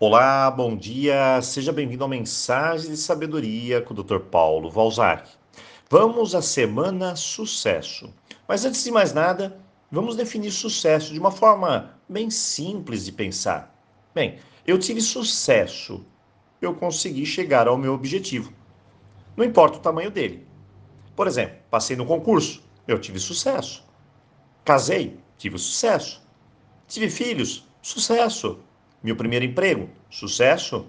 Olá, bom dia, seja bem-vindo ao Mensagem de Sabedoria com o Dr. Paulo Valzac. Vamos à semana sucesso. Mas antes de mais nada, vamos definir sucesso de uma forma bem simples de pensar. Bem, eu tive sucesso, eu consegui chegar ao meu objetivo. Não importa o tamanho dele. Por exemplo, passei no concurso, eu tive sucesso. Casei, tive sucesso. Tive filhos, sucesso. Meu primeiro emprego, sucesso.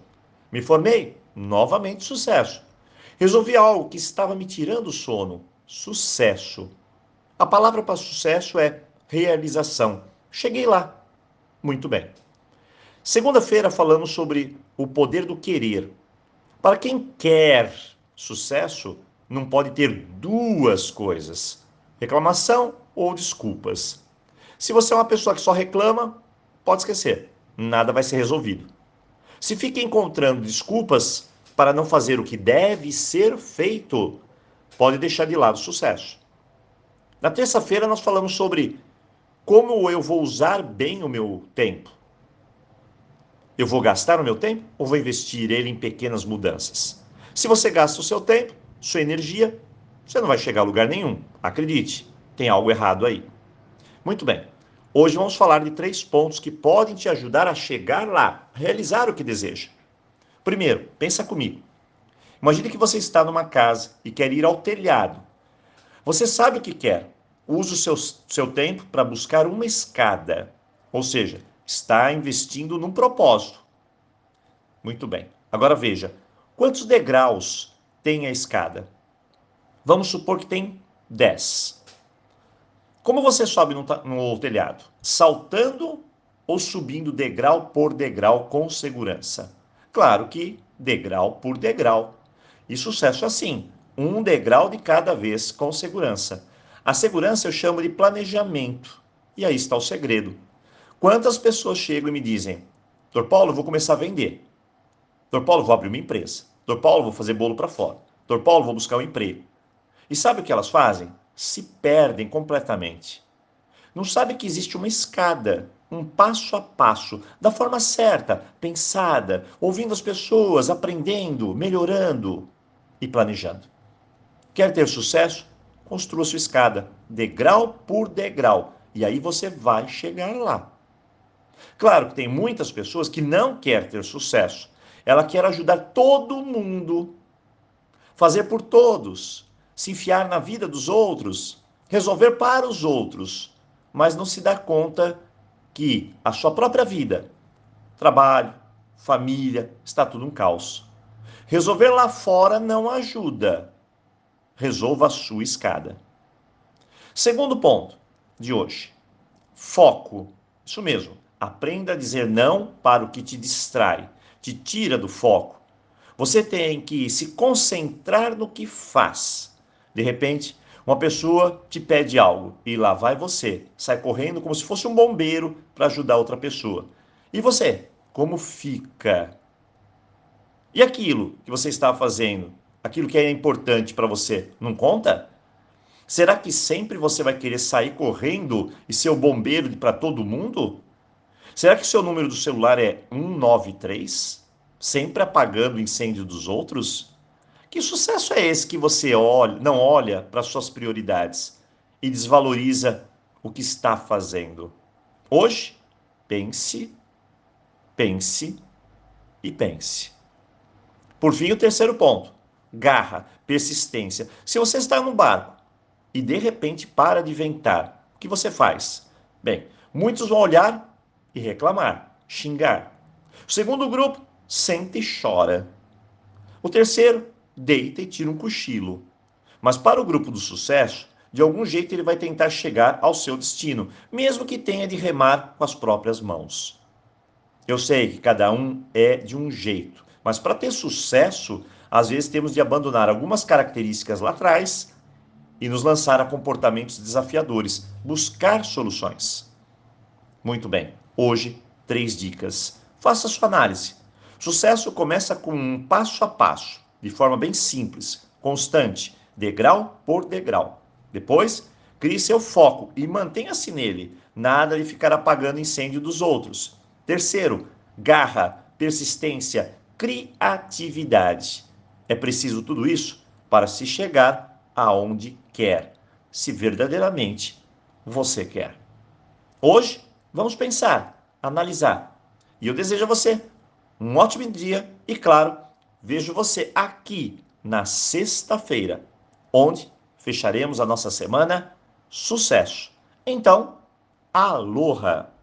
Me formei, novamente sucesso. Resolvi algo que estava me tirando o sono, sucesso. A palavra para sucesso é realização. Cheguei lá. Muito bem. Segunda-feira falamos sobre o poder do querer. Para quem quer sucesso, não pode ter duas coisas: reclamação ou desculpas. Se você é uma pessoa que só reclama, pode esquecer nada vai ser resolvido. Se fica encontrando desculpas para não fazer o que deve ser feito, pode deixar de lado o sucesso. Na terça-feira nós falamos sobre como eu vou usar bem o meu tempo. Eu vou gastar o meu tempo ou vou investir ele em pequenas mudanças? Se você gasta o seu tempo, sua energia, você não vai chegar a lugar nenhum. Acredite, tem algo errado aí. Muito bem. Hoje vamos falar de três pontos que podem te ajudar a chegar lá, realizar o que deseja. Primeiro, pensa comigo. Imagine que você está numa casa e quer ir ao telhado. Você sabe o que quer. Usa o seu, seu tempo para buscar uma escada. Ou seja, está investindo num propósito. Muito bem. Agora veja, quantos degraus tem a escada? Vamos supor que tem 10. Como você sobe no, no telhado? Saltando ou subindo degrau por degrau com segurança? Claro que degrau por degrau. E sucesso assim, um degrau de cada vez com segurança. A segurança eu chamo de planejamento. E aí está o segredo. Quantas pessoas chegam e me dizem: Dr. Paulo, vou começar a vender. Dr. Paulo, vou abrir uma empresa. Dr. Paulo, vou fazer bolo para fora. Dr. Paulo, vou buscar um emprego. E sabe o que elas fazem? Se perdem completamente. Não sabe que existe uma escada, um passo a passo, da forma certa, pensada, ouvindo as pessoas, aprendendo, melhorando e planejando. Quer ter sucesso? Construa sua escada, degrau por degrau, e aí você vai chegar lá. Claro que tem muitas pessoas que não quer ter sucesso. Ela quer ajudar todo mundo, fazer por todos, se enfiar na vida dos outros, resolver para os outros, mas não se dá conta que a sua própria vida, trabalho, família, está tudo um caos. Resolver lá fora não ajuda. Resolva a sua escada. Segundo ponto de hoje: foco. Isso mesmo. Aprenda a dizer não para o que te distrai, te tira do foco. Você tem que se concentrar no que faz de repente, uma pessoa te pede algo e lá vai você, sai correndo como se fosse um bombeiro para ajudar outra pessoa. E você, como fica? E aquilo que você está fazendo, aquilo que é importante para você, não conta? Será que sempre você vai querer sair correndo e ser o bombeiro para todo mundo? Será que seu número do celular é 193? Sempre apagando o incêndio dos outros? Que sucesso é esse que você olha, não olha para suas prioridades e desvaloriza o que está fazendo? Hoje, pense, pense e pense. Por fim, o terceiro ponto: garra, persistência. Se você está no barco e de repente para de ventar, o que você faz? Bem, muitos vão olhar e reclamar, xingar. O segundo grupo sente e chora. O terceiro deita e tira um cochilo. Mas para o grupo do sucesso, de algum jeito ele vai tentar chegar ao seu destino, mesmo que tenha de remar com as próprias mãos. Eu sei que cada um é de um jeito, mas para ter sucesso, às vezes temos de abandonar algumas características lá atrás e nos lançar a comportamentos desafiadores, buscar soluções. Muito bem, hoje, três dicas. Faça sua análise. Sucesso começa com um passo a passo de forma bem simples, constante, degrau por degrau. Depois, crie seu foco e mantenha-se nele, nada de ficar apagando incêndio dos outros. Terceiro, garra, persistência, criatividade. É preciso tudo isso para se chegar aonde quer, se verdadeiramente você quer. Hoje, vamos pensar, analisar. E eu desejo a você um ótimo dia e, claro, vejo você aqui na sexta-feira, onde fecharemos a nossa semana sucesso. Então, aloha!